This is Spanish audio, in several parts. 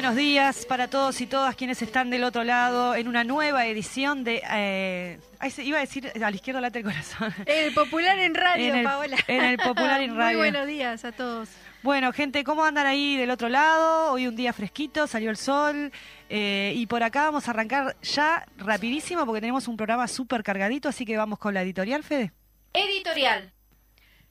Buenos días para todos y todas quienes están del otro lado en una nueva edición de... Eh, iba a decir a la izquierda late el corazón. El Popular en Radio, En el- Paola. en el Popular en Radio. Muy buenos días a todos. Bueno, gente, ¿cómo andan ahí del otro lado? Hoy un día fresquito, salió el sol eh, y por acá vamos a arrancar ya rapidísimo porque tenemos un programa súper cargadito, así que vamos con la editorial, Fede. Editorial.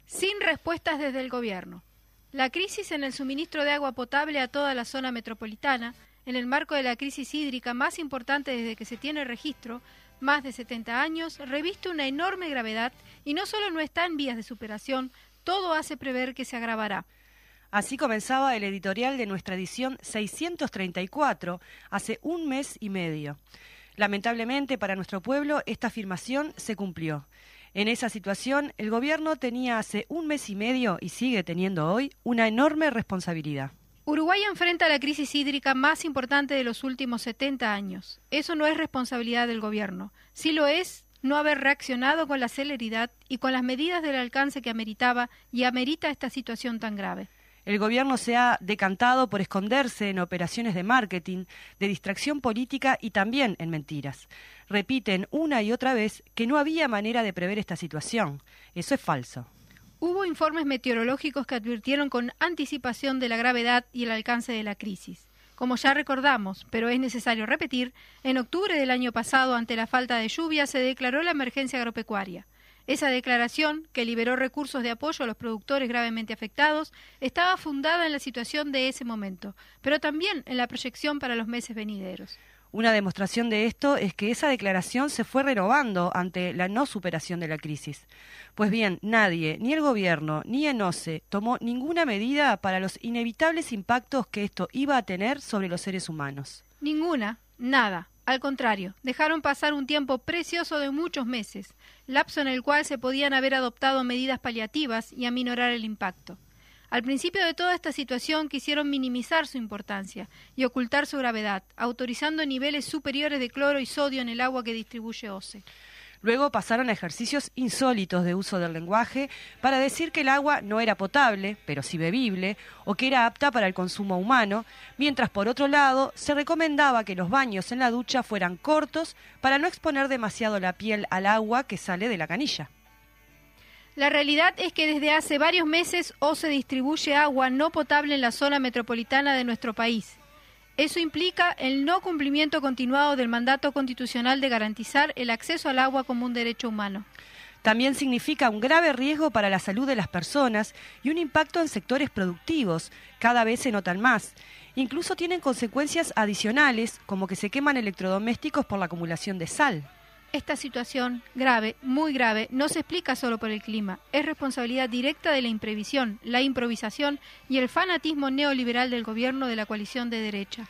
Sin respuestas desde el gobierno. La crisis en el suministro de agua potable a toda la zona metropolitana, en el marco de la crisis hídrica más importante desde que se tiene registro, más de 70 años, reviste una enorme gravedad y no solo no está en vías de superación, todo hace prever que se agravará. Así comenzaba el editorial de nuestra edición 634, hace un mes y medio. Lamentablemente para nuestro pueblo esta afirmación se cumplió. En esa situación, el gobierno tenía hace un mes y medio, y sigue teniendo hoy, una enorme responsabilidad. Uruguay enfrenta la crisis hídrica más importante de los últimos 70 años. Eso no es responsabilidad del gobierno. Sí lo es no haber reaccionado con la celeridad y con las medidas del alcance que ameritaba y amerita esta situación tan grave. El gobierno se ha decantado por esconderse en operaciones de marketing, de distracción política y también en mentiras. Repiten una y otra vez que no había manera de prever esta situación. Eso es falso. Hubo informes meteorológicos que advirtieron con anticipación de la gravedad y el alcance de la crisis. Como ya recordamos, pero es necesario repetir, en octubre del año pasado, ante la falta de lluvia, se declaró la emergencia agropecuaria. Esa declaración, que liberó recursos de apoyo a los productores gravemente afectados, estaba fundada en la situación de ese momento, pero también en la proyección para los meses venideros. Una demostración de esto es que esa declaración se fue renovando ante la no superación de la crisis. Pues bien, nadie, ni el gobierno, ni ENOCE, tomó ninguna medida para los inevitables impactos que esto iba a tener sobre los seres humanos. Ninguna, nada. Al contrario, dejaron pasar un tiempo precioso de muchos meses, lapso en el cual se podían haber adoptado medidas paliativas y aminorar el impacto. Al principio de toda esta situación quisieron minimizar su importancia y ocultar su gravedad, autorizando niveles superiores de cloro y sodio en el agua que distribuye OCE. Luego pasaron a ejercicios insólitos de uso del lenguaje para decir que el agua no era potable, pero sí bebible, o que era apta para el consumo humano, mientras por otro lado se recomendaba que los baños en la ducha fueran cortos para no exponer demasiado la piel al agua que sale de la canilla. La realidad es que desde hace varios meses OCE distribuye agua no potable en la zona metropolitana de nuestro país. Eso implica el no cumplimiento continuado del mandato constitucional de garantizar el acceso al agua como un derecho humano. También significa un grave riesgo para la salud de las personas y un impacto en sectores productivos, cada vez se notan más. Incluso tienen consecuencias adicionales, como que se queman electrodomésticos por la acumulación de sal. Esta situación, grave, muy grave, no se explica solo por el clima, es responsabilidad directa de la imprevisión, la improvisación y el fanatismo neoliberal del gobierno de la coalición de derecha.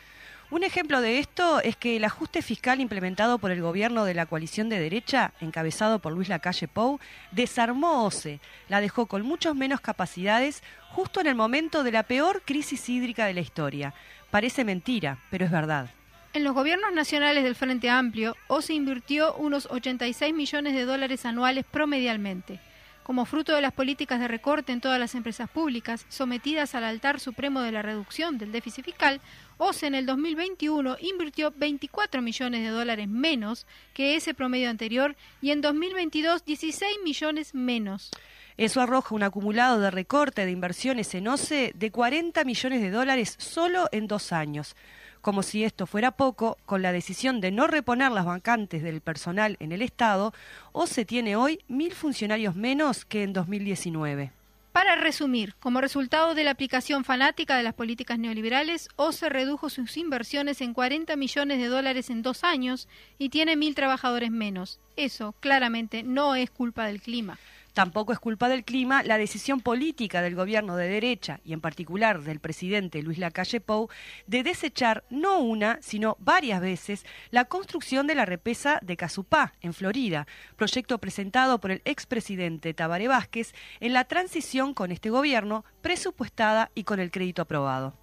Un ejemplo de esto es que el ajuste fiscal implementado por el gobierno de la coalición de derecha, encabezado por Luis Lacalle Pou, desarmó OCE, la dejó con muchos menos capacidades justo en el momento de la peor crisis hídrica de la historia. Parece mentira, pero es verdad. En los gobiernos nacionales del Frente Amplio, OCE invirtió unos 86 millones de dólares anuales promedialmente. Como fruto de las políticas de recorte en todas las empresas públicas, sometidas al altar supremo de la reducción del déficit fiscal, OCE en el 2021 invirtió 24 millones de dólares menos que ese promedio anterior y en 2022 16 millones menos. Eso arroja un acumulado de recorte de inversiones en OCE de 40 millones de dólares solo en dos años. Como si esto fuera poco, con la decisión de no reponer las vacantes del personal en el Estado, OCE tiene hoy mil funcionarios menos que en 2019. Para resumir, como resultado de la aplicación fanática de las políticas neoliberales, OCE redujo sus inversiones en 40 millones de dólares en dos años y tiene mil trabajadores menos. Eso, claramente, no es culpa del clima. Tampoco es culpa del clima la decisión política del gobierno de derecha y en particular del presidente Luis Lacalle Pou de desechar no una, sino varias veces la construcción de la represa de Casupá, en Florida, proyecto presentado por el expresidente Tabaré Vázquez en la transición con este gobierno, presupuestada y con el crédito aprobado.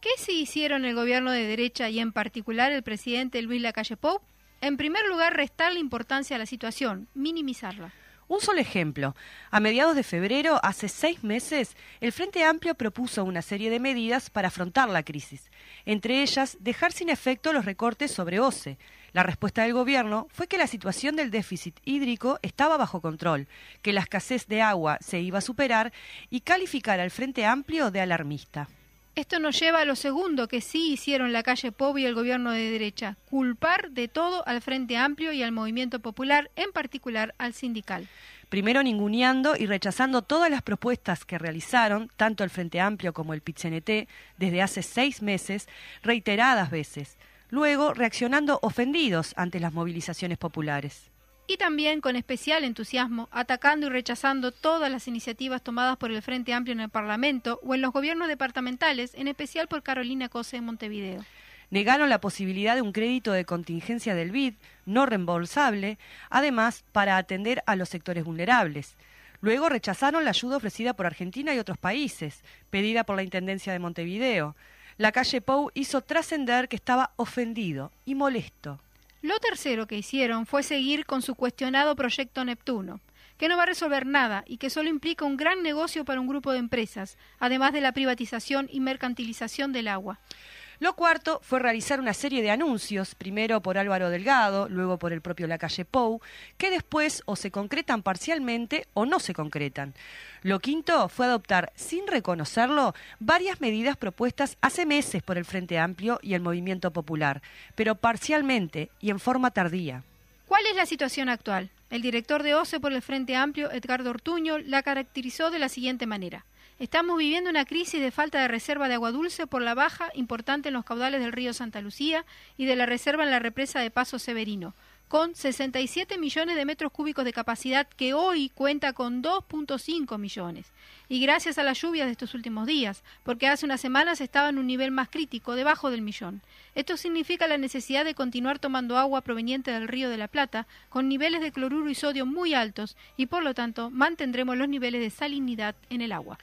¿Qué se hicieron el gobierno de derecha y en particular el presidente Luis Lacalle Pou? En primer lugar, restar la importancia a la situación, minimizarla. Un solo ejemplo. A mediados de febrero, hace seis meses, el Frente Amplio propuso una serie de medidas para afrontar la crisis. Entre ellas, dejar sin efecto los recortes sobre OCE. La respuesta del gobierno fue que la situación del déficit hídrico estaba bajo control, que la escasez de agua se iba a superar y calificar al Frente Amplio de alarmista. Esto nos lleva a lo segundo que sí hicieron la calle Pov y el gobierno de derecha, culpar de todo al Frente Amplio y al movimiento popular, en particular al sindical. Primero ninguneando y rechazando todas las propuestas que realizaron, tanto el Frente Amplio como el PITCNT, desde hace seis meses, reiteradas veces. Luego reaccionando ofendidos ante las movilizaciones populares y también con especial entusiasmo atacando y rechazando todas las iniciativas tomadas por el Frente Amplio en el Parlamento o en los gobiernos departamentales, en especial por Carolina Cose en Montevideo. Negaron la posibilidad de un crédito de contingencia del BID no reembolsable, además para atender a los sectores vulnerables. Luego rechazaron la ayuda ofrecida por Argentina y otros países, pedida por la Intendencia de Montevideo. La calle Pou hizo trascender que estaba ofendido y molesto lo tercero que hicieron fue seguir con su cuestionado proyecto Neptuno, que no va a resolver nada y que solo implica un gran negocio para un grupo de empresas, además de la privatización y mercantilización del agua. Lo cuarto fue realizar una serie de anuncios, primero por Álvaro Delgado, luego por el propio Lacalle Pou, que después o se concretan parcialmente o no se concretan. Lo quinto fue adoptar, sin reconocerlo, varias medidas propuestas hace meses por el Frente Amplio y el Movimiento Popular, pero parcialmente y en forma tardía. ¿Cuál es la situación actual? El director de OCE por el Frente Amplio, Edgardo Ortuño, la caracterizó de la siguiente manera. Estamos viviendo una crisis de falta de reserva de agua dulce por la baja importante en los caudales del río Santa Lucía y de la reserva en la represa de Paso Severino, con 67 millones de metros cúbicos de capacidad que hoy cuenta con 2.5 millones. Y gracias a las lluvias de estos últimos días, porque hace unas semanas estaba en un nivel más crítico, debajo del millón. Esto significa la necesidad de continuar tomando agua proveniente del río de la Plata, con niveles de cloruro y sodio muy altos, y por lo tanto mantendremos los niveles de salinidad en el agua.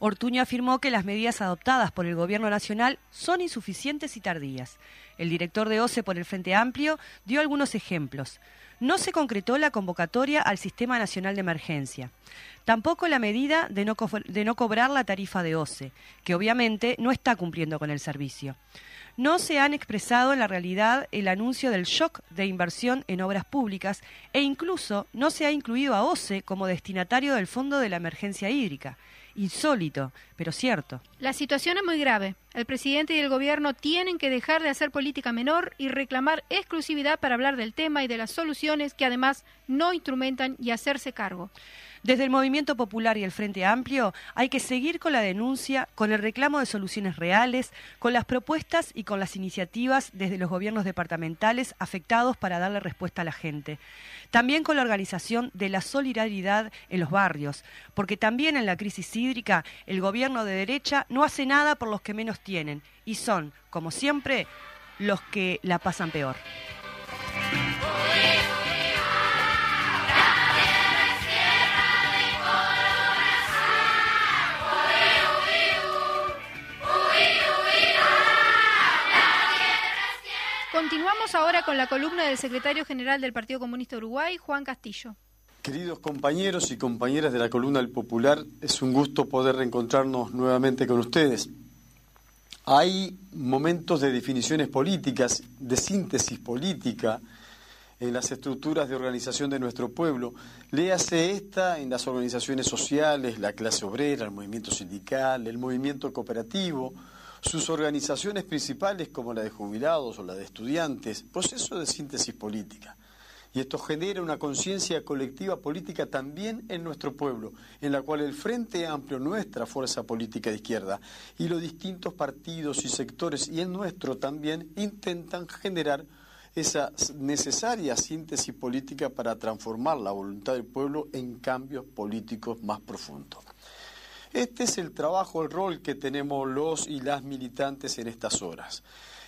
Ortuño afirmó que las medidas adoptadas por el Gobierno Nacional son insuficientes y tardías. El director de OCE por el Frente Amplio dio algunos ejemplos. No se concretó la convocatoria al Sistema Nacional de Emergencia. Tampoco la medida de no, cobrar la tarifa de OCE, que obviamente no está cumpliendo con el servicio no se han expresado en la realidad el anuncio del shock de inversión en obras públicas e incluso no se ha incluido a OCE como destinatario del Fondo de la Emergencia Hídrica. Insólito, pero cierto. La situación es muy grave. El presidente y el gobierno tienen que dejar de hacer política menor y reclamar exclusividad para hablar del tema y de las soluciones que además no instrumentan y hacerse cargo. Desde el Movimiento Popular y el Frente Amplio hay que seguir con la denuncia, con el reclamo de soluciones reales, con las propuestas y con las iniciativas desde los gobiernos departamentales afectados para darle respuesta a la gente. También con la organización de la solidaridad en los barrios, porque también en la crisis hídrica el gobierno de derecha no hace nada por los que menos tienen y son, como siempre, los que la pasan peor. Continuamos ahora con la columna del secretario general del Partido Comunista Uruguay, Juan Castillo. Queridos compañeros y compañeras de la columna del Popular, es un gusto poder reencontrarnos nuevamente con ustedes. Hay momentos de definiciones políticas, de síntesis política en las estructuras de organización de nuestro pueblo. Léase esta en las organizaciones sociales, la clase obrera, el movimiento sindical, el movimiento cooperativo, sus organizaciones principales como la de jubilados o la de estudiantes, proceso de síntesis política. Y esto genera una conciencia colectiva política también en nuestro pueblo, en la cual el Frente Amplio, nuestra fuerza política de izquierda, y los distintos partidos y sectores, y el nuestro también, intentan generar esa necesaria síntesis política para transformar la voluntad del pueblo en cambios políticos más profundos. Este es el trabajo, el rol que tenemos los y las militantes en estas horas.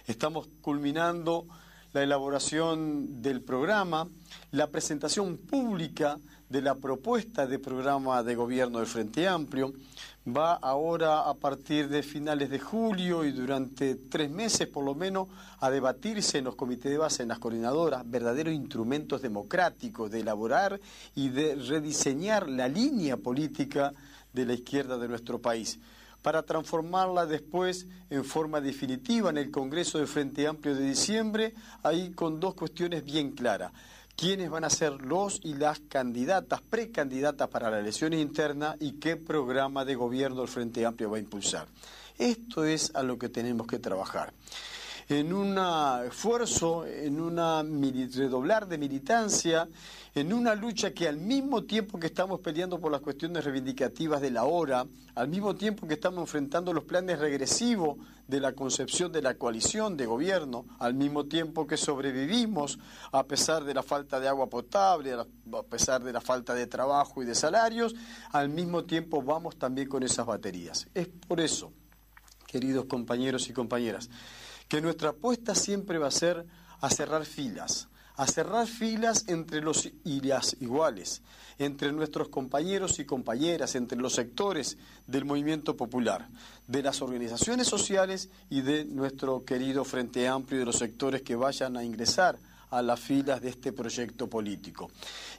Estamos culminando la elaboración del programa, la presentación pública de la propuesta de programa de gobierno del Frente Amplio. Va ahora a partir de finales de julio y durante tres meses por lo menos a debatirse en los comités de base, en las coordinadoras, verdaderos instrumentos democráticos de elaborar y de rediseñar la línea política de la izquierda de nuestro país, para transformarla después en forma definitiva en el Congreso de Frente Amplio de diciembre, ahí con dos cuestiones bien claras. ¿Quiénes van a ser los y las candidatas, precandidatas para las elecciones internas y qué programa de gobierno el Frente Amplio va a impulsar? Esto es a lo que tenemos que trabajar en un esfuerzo, en un redoblar de militancia, en una lucha que al mismo tiempo que estamos peleando por las cuestiones reivindicativas de la hora, al mismo tiempo que estamos enfrentando los planes regresivos de la concepción de la coalición de gobierno, al mismo tiempo que sobrevivimos a pesar de la falta de agua potable, a pesar de la falta de trabajo y de salarios, al mismo tiempo vamos también con esas baterías. Es por eso, queridos compañeros y compañeras, que nuestra apuesta siempre va a ser a cerrar filas, a cerrar filas entre los y las iguales, entre nuestros compañeros y compañeras, entre los sectores del movimiento popular, de las organizaciones sociales y de nuestro querido Frente Amplio y de los sectores que vayan a ingresar a las filas de este proyecto político.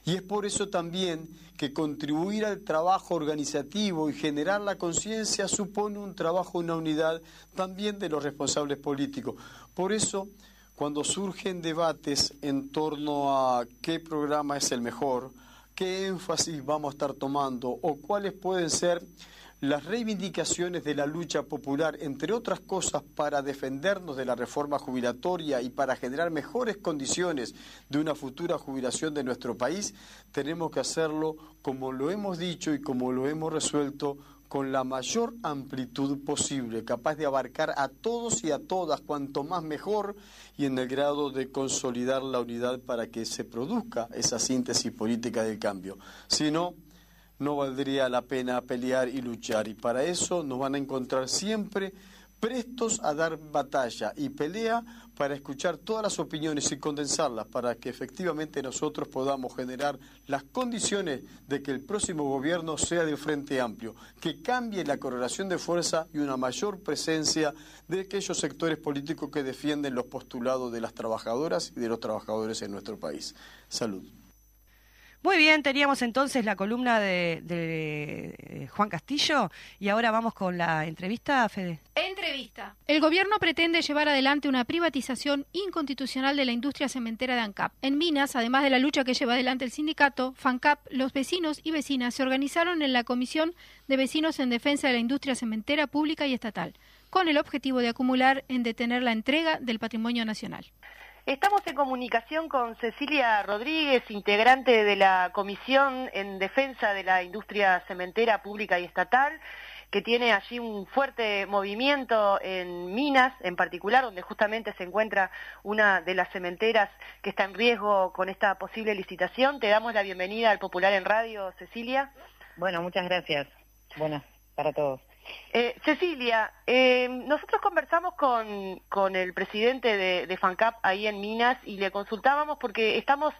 Y es por eso también que contribuir al trabajo organizativo y generar la conciencia supone un trabajo, una unidad también de los responsables políticos. Por eso, cuando surgen debates en torno a qué programa es el mejor, qué énfasis vamos a estar tomando o cuáles pueden ser las reivindicaciones de la lucha popular, entre otras cosas, para defendernos de la reforma jubilatoria y para generar mejores condiciones de una futura jubilación de nuestro país, tenemos que hacerlo como lo hemos dicho y como lo hemos resuelto con la mayor amplitud posible, capaz de abarcar a todos y a todas, cuanto más mejor, y en el grado de consolidar la unidad para que se produzca esa síntesis política del cambio. Si no, no valdría la pena pelear y luchar. Y para eso nos van a encontrar siempre prestos a dar batalla y pelea para escuchar todas las opiniones y condensarlas para que efectivamente nosotros podamos generar las condiciones de que el próximo gobierno sea del Frente Amplio, que cambie la correlación de fuerza y una mayor presencia de aquellos sectores políticos que defienden los postulados de las trabajadoras y de los trabajadores en nuestro país. Salud. Muy bien, teníamos entonces la columna de, eh, Juan Castillo y ahora vamos con la entrevista, Fede. Entrevista. El gobierno pretende llevar adelante una privatización inconstitucional de la industria cementera de ANCAP. En Minas, además de la lucha que lleva adelante el sindicato, FANCAP, los vecinos y vecinas se organizaron en la Comisión de Vecinos en Defensa de la Industria Cementera Pública y Estatal, con el objetivo de acumular en detener la entrega del patrimonio nacional. Estamos en comunicación con Cecilia Rodríguez, integrante de la Comisión en Defensa de la Industria Cementera Pública y Estatal, que tiene allí un fuerte movimiento en Minas, en particular, donde justamente se encuentra una de las cementeras que está en riesgo con esta posible licitación. Te damos la bienvenida al Popular en Radio, Cecilia. Bueno, muchas gracias. Buenas para todos. Eh, Cecilia, eh, nosotros conversamos con, el presidente de, FANCAP ahí en Minas y le consultábamos porque estamos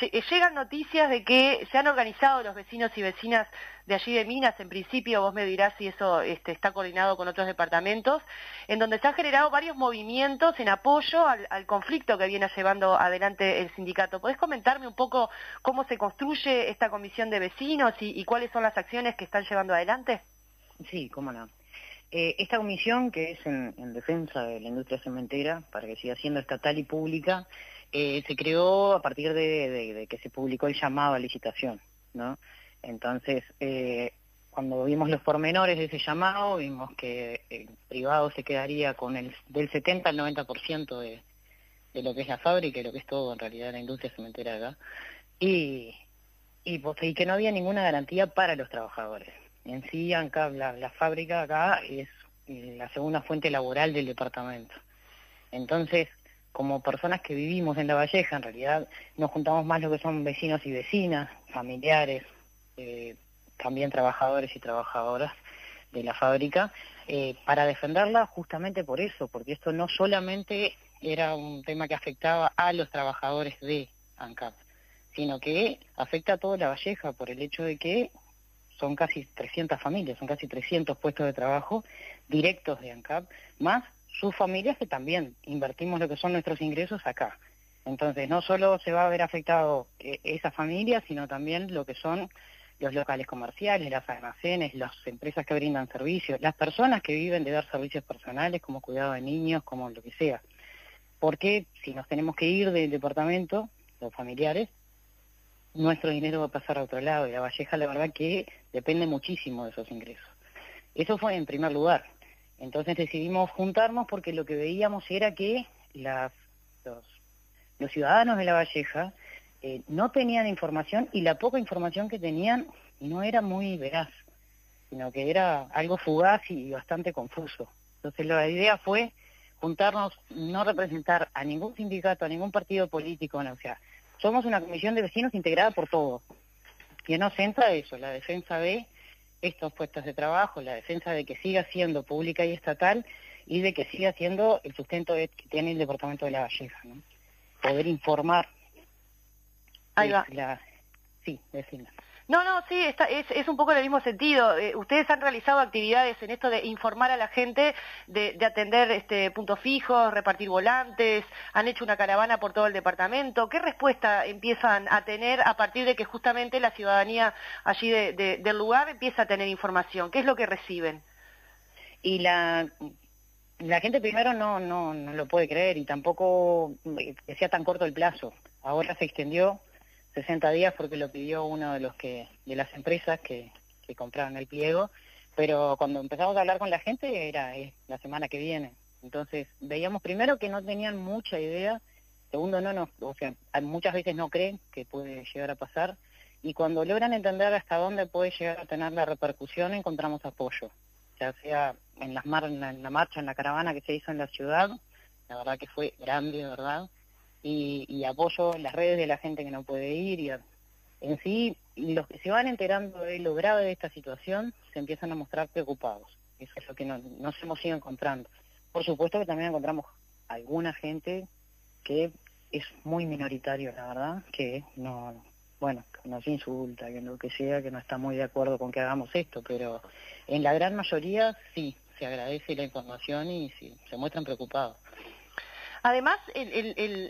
eh, llegan noticias de que se han organizado los vecinos y vecinas de allí de Minas, en principio vos me dirás si eso este, está coordinado con otros departamentos, en donde se han generado varios movimientos en apoyo al, conflicto que viene llevando adelante el sindicato. ¿Podés comentarme un poco cómo se construye esta comisión de vecinos y cuáles son las acciones que están llevando adelante? Sí, cómo no. Eh, esta comisión, que es en, defensa de la industria cementera, para que siga siendo estatal y pública, eh, se creó a partir de, que se publicó el llamado a licitación, ¿no? Entonces, eh, cuando vimos los pormenores de ese llamado, vimos que el privado se quedaría con el del 70 al 90% de, de lo que es la fábrica y lo que es todo en realidad la industria cementera acá, y, pues, y que no había ninguna garantía para los trabajadores. En sí, acá, la, fábrica acá es la segunda fuente laboral del departamento. Entonces, como personas que vivimos en La Valleja, en realidad nos juntamos más lo que son vecinos y vecinas, familiares, eh, también trabajadores y trabajadoras de la fábrica, eh, para defenderla justamente por eso, porque esto no solamente era un tema que afectaba a los trabajadores de ANCAP, sino que afecta a toda la Valleja por el hecho de que son casi 300 familias, son casi 300 puestos de trabajo directos de ANCAP, más sus familias que también invertimos lo que son nuestros ingresos acá. Entonces, no solo se va a ver afectado eh, esa familia, sino también lo que son los locales comerciales, las almacenes, las empresas que brindan servicios, las personas que viven de dar servicios personales, como cuidado de niños, como lo que sea. Porque si nos tenemos que ir del departamento, los familiares, nuestro dinero va a pasar a otro lado y la Valleja la verdad que depende muchísimo de esos ingresos. Eso fue en primer lugar. Entonces decidimos juntarnos porque lo que veíamos era que las, los, ciudadanos de la Valleja eh, no tenían información y la poca información que tenían no era muy veraz, sino que era algo fugaz y bastante confuso. Entonces la idea fue juntarnos, no representar a ningún sindicato, a ningún partido político, o sea, somos una comisión de vecinos integrada por todos. Que nos centra eso, la defensa de estos puestos de trabajo, la defensa de que siga siendo pública y estatal y de que siga siendo el sustento que tiene el Departamento de la Valleja. ¿no? Poder informar. Ahí va. sí, decirla. No, no, sí, está, es, es un poco en el mismo sentido. Eh, ustedes han realizado actividades en esto de informar a la gente, de, atender este, puntos fijos, repartir volantes, han hecho una caravana por todo el departamento. ¿Qué respuesta empiezan a tener a partir de que justamente la ciudadanía allí del lugar empieza a tener información? ¿Qué es lo que reciben? Y la, la gente primero no, no, no lo puede creer y tampoco eh, que sea tan corto el plazo. Ahora se extendió 60 días porque lo pidió uno de los que de las empresas que, que compraron el pliego, pero cuando empezamos a hablar con la gente era la semana que viene. Entonces veíamos primero que no tenían mucha idea, segundo no nos, o sea, muchas veces no creen que puede llegar a pasar y cuando logran entender hasta dónde puede llegar a tener la repercusión encontramos apoyo, ya sea en las mar en la marcha, en la caravana que se hizo en la ciudad, la verdad que fue grande, ¿verdad? Y, apoyo en las redes de la gente que no puede ir y en sí los que se van enterando de lo grave de esta situación se empiezan a mostrar preocupados. Eso es lo que no, nos hemos ido encontrando. Por supuesto que también encontramos alguna gente que es muy minoritario, la verdad, que no, bueno, que nos insulta, que lo que sea, que no está muy de acuerdo con que hagamos esto, pero en la gran mayoría sí, se agradece la información y sí, se muestran preocupados. Además,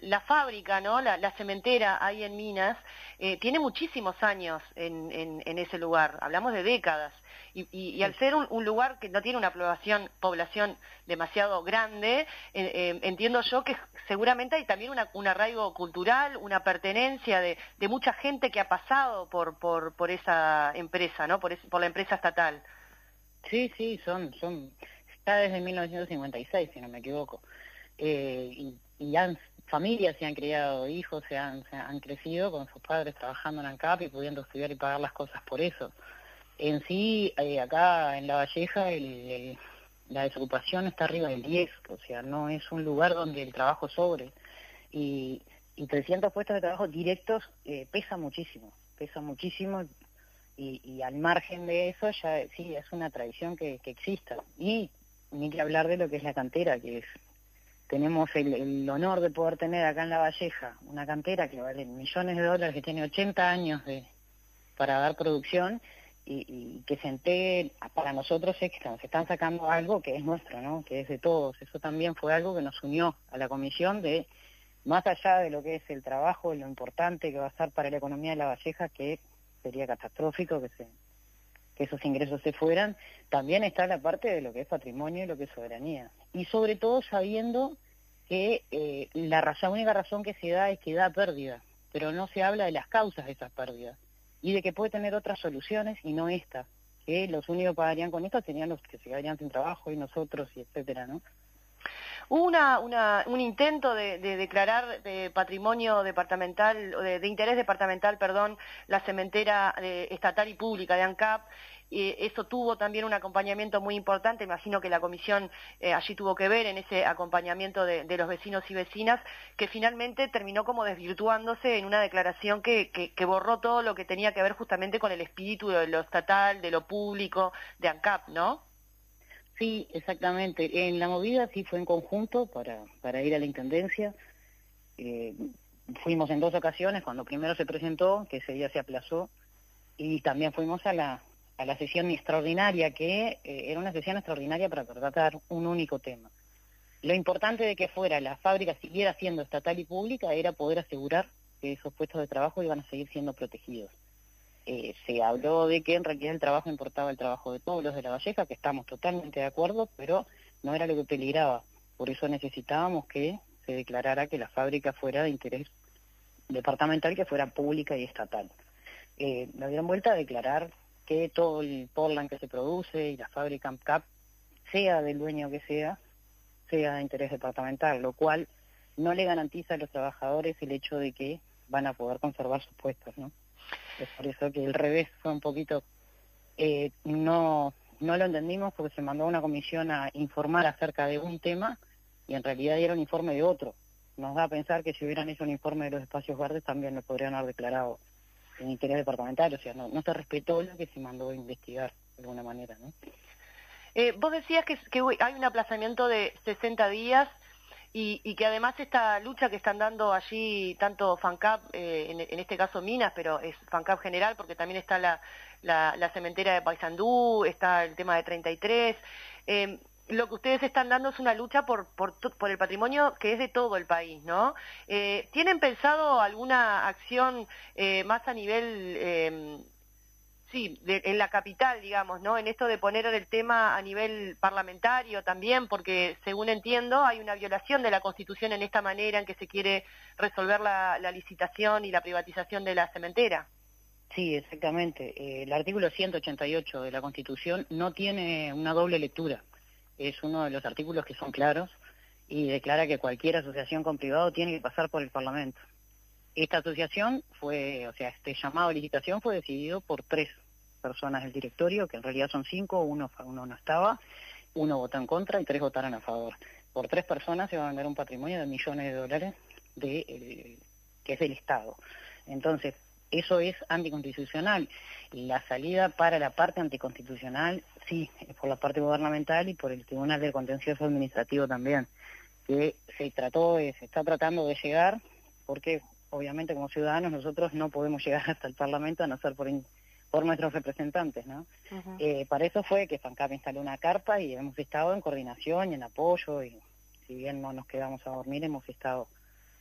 la fábrica, ¿no? La, cementera ahí en Minas, eh, tiene muchísimos años en, ese lugar, hablamos de décadas. Y, al ser un, lugar que no tiene una población, población demasiado grande, eh, eh, entiendo yo que seguramente hay también un arraigo cultural, una pertenencia de, mucha gente que ha pasado por, por, esa empresa, ¿no? Por, por la empresa estatal. Sí, sí, son, son, está desde 1956, si no me equivoco. Eh, y, y han, familias se han criado hijos, se han, se han crecido con sus padres trabajando en ANCAP y pudiendo estudiar y pagar las cosas por eso. En sí, eh, acá en La Valleja, la desocupación está arriba del 10, o sea, no es un lugar donde el trabajo sobre. Y, y 300 puestos de trabajo directos eh, pesa muchísimo, pesa muchísimo y, al margen de eso ya sí es una tradición que, que exista. Y ni que hablar de lo que es la cantera, que es tenemos el, honor de poder tener acá en La Valleja una cantera que vale millones de dólares, que tiene 80 años de, para dar producción y, que se entere, para nosotros es que se están sacando algo que es nuestro, ¿no? que es de todos. Eso también fue algo que nos unió a la comisión de, más allá de lo que es el trabajo, lo importante que va a ser para la economía de La Valleja, que sería catastrófico que se que esos ingresos se fueran, también está la parte de lo que es patrimonio y lo que es soberanía. Y sobre todo sabiendo que eh, la, única razón que se da es que da pérdida, pero no se habla de las causas de esas pérdidas y de que puede tener otras soluciones y no esta, que los únicos que pagarían con esto serían los que se quedarían sin trabajo y nosotros y etcétera, ¿no? Hubo una, un intento de, declarar de patrimonio departamental, de, de, interés departamental, perdón, la cementera eh, estatal y pública de ANCAP. Eh, eso tuvo también un acompañamiento muy importante, imagino que la comisión eh, allí tuvo que ver en ese acompañamiento de, los vecinos y vecinas, que finalmente terminó como desvirtuándose en una declaración que, que, borró todo lo que tenía que ver justamente con el espíritu de lo estatal, de lo público, de ANCAP, ¿no? Sí, exactamente. En la movida sí fue en conjunto para, para ir a la Intendencia. Eh, fuimos en dos ocasiones, cuando primero se presentó, que ese día se aplazó, y también fuimos a la, a la sesión extraordinaria, que eh, era una sesión extraordinaria para tratar un único tema. Lo importante de que fuera la fábrica siguiera siendo estatal y pública era poder asegurar que esos puestos de trabajo iban a seguir siendo protegidos. Eh, se habló de que en realidad el trabajo importaba el trabajo de todos los de la Valleja, que estamos totalmente de acuerdo, pero no era lo que peligraba. Por eso necesitábamos que se declarara que la fábrica fuera de interés departamental, que fuera pública y estatal. Eh, me dieron vuelta a declarar que todo el Portland que se produce y la fábrica CAP, sea del dueño que sea, sea de interés departamental, lo cual no le garantiza a los trabajadores el hecho de que van a poder conservar sus puestos, ¿no? Es por eso que el revés fue un poquito, eh, no, no lo entendimos porque se mandó una comisión a informar acerca de un tema y en realidad dieron informe de otro. Nos da a pensar que si hubieran hecho un informe de los espacios verdes también lo podrían haber declarado en interés departamental, o sea, no, no se respetó lo que se mandó a investigar de alguna manera, ¿no? Eh, vos decías que, que, hay un aplazamiento de 60 días y, que además esta lucha que están dando allí, tanto FANCAP, eh, en, este caso Minas, pero es FANCAP general, porque también está la, cementera de Paysandú, está el tema de 33. Eh, lo que ustedes están dando es una lucha por, el patrimonio que es de todo el país, ¿no? Eh, ¿Tienen pensado alguna acción más a nivel sí, en la capital, digamos, ¿no? En esto de poner el tema a nivel parlamentario también, porque según entiendo hay una violación de la Constitución en esta manera en que se quiere resolver la, licitación y la privatización de la cementera. Sí, exactamente. Eh, el artículo 188 de la Constitución no tiene una doble lectura. Es uno de los artículos que son claros y declara que cualquier asociación con privado tiene que pasar por el Parlamento. Esta asociación fue, o sea, este llamado a licitación fue decidido por tres personas del directorio, que en realidad son cinco, uno, uno no estaba, uno votó en contra y tres votaron a favor. Por tres personas se va a vender un patrimonio de millones de dólares de, eh, que es del Estado. Entonces, eso es anticonstitucional. La salida para la parte anticonstitucional, sí, es por la parte gubernamental y por el Tribunal del Contencioso Administrativo también, que se trató, se está tratando de llegar, porque obviamente como ciudadanos nosotros no podemos llegar hasta el Parlamento a no ser por, por nuestros representantes, ¿no? Eh, para eso fue que FANCAP instaló una carpa y hemos estado en coordinación y en apoyo y si bien no nos quedamos a dormir hemos estado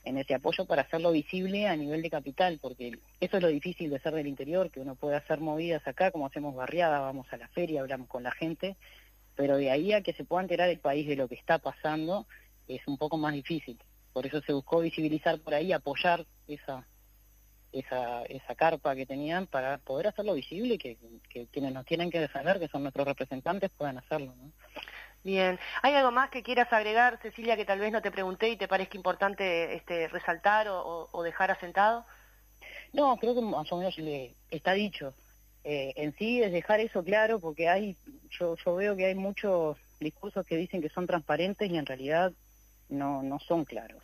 en ese apoyo para hacerlo visible a nivel de capital, porque eso es lo difícil de ser del interior, que uno puede hacer movidas acá, como hacemos barriada, vamos a la feria, hablamos con la gente, pero de ahí a que se pueda enterar el país de lo que está pasando es un poco más difícil. Por eso se buscó visibilizar por ahí, apoyar esa, esa, esa carpa que tenían para poder hacerlo visible y que, quienes nos tienen que defender, que son nuestros representantes, puedan hacerlo. ¿no? Bien. ¿Hay algo más que quieras agregar, Cecilia, que tal vez no te pregunté y te parezca importante este, resaltar o, dejar asentado? No, creo que más o menos le está dicho. Eh, en sí es dejar eso claro porque hay, yo, yo veo que hay muchos discursos que dicen que son transparentes y en realidad no, no son claros,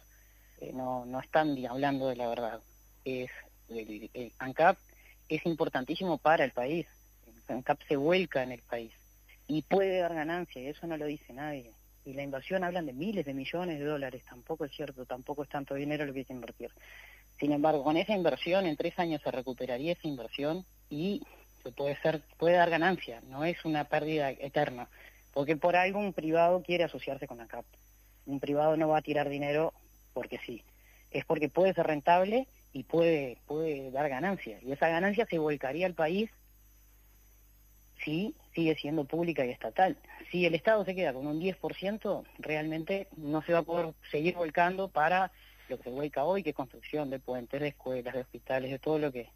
eh, no, no están hablando de la verdad. Es, el, ANCAP es importantísimo para el país, ANCAP se vuelca en el país y puede dar ganancia, y eso no lo dice nadie. Y la inversión hablan de miles de millones de dólares, tampoco es cierto, tampoco es tanto dinero lo que hay que invertir. Sin embargo, con esa inversión, en tres años se recuperaría esa inversión y puede, ser, puede dar ganancia, no es una pérdida eterna, porque por algo un privado quiere asociarse con ANCAP un privado no va a tirar dinero porque sí, es porque puede ser rentable y puede, puede dar ganancia. Y esa ganancia se volcaría al país si sigue siendo pública y estatal. Si el Estado se queda con un 10%, realmente no se va a poder seguir volcando para lo que se vuelca hoy, que es construcción de puentes, de escuelas, de hospitales, de todo lo que...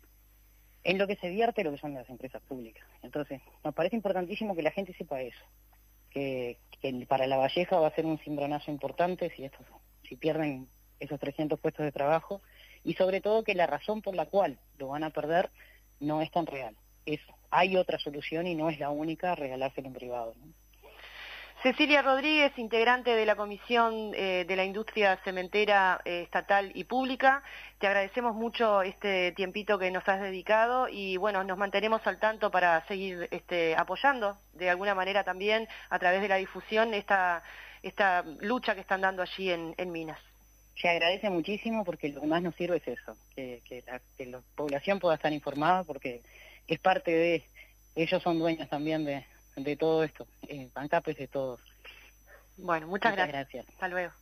En lo que se vierte lo que son las empresas públicas. Entonces, nos parece importantísimo que la gente sepa eso, que, el- para La Valleja va a ser un cimbronazo importante si, estos, si pierden esos 300 puestos de trabajo y sobre todo que la razón por la cual lo van a perder no es tan real. Es, hay otra solución y no es la única regalárselo en privado. Cecilia Rodríguez, integrante de la Comisión eh, de la Industria Cementera eh, Estatal y Pública, te agradecemos mucho este tiempito que nos has dedicado y bueno, nos mantenemos al tanto para seguir este, apoyando de alguna manera también a través de la difusión esta, lucha que están dando allí en Minas. Se agradece muchísimo porque lo que más nos sirve es eso, que, que la, que la población pueda estar informada porque es parte de, ellos son dueños también de, de todo esto, eh, es de todos. Bueno, muchas, Muchas gracias. gracias. Hasta luego.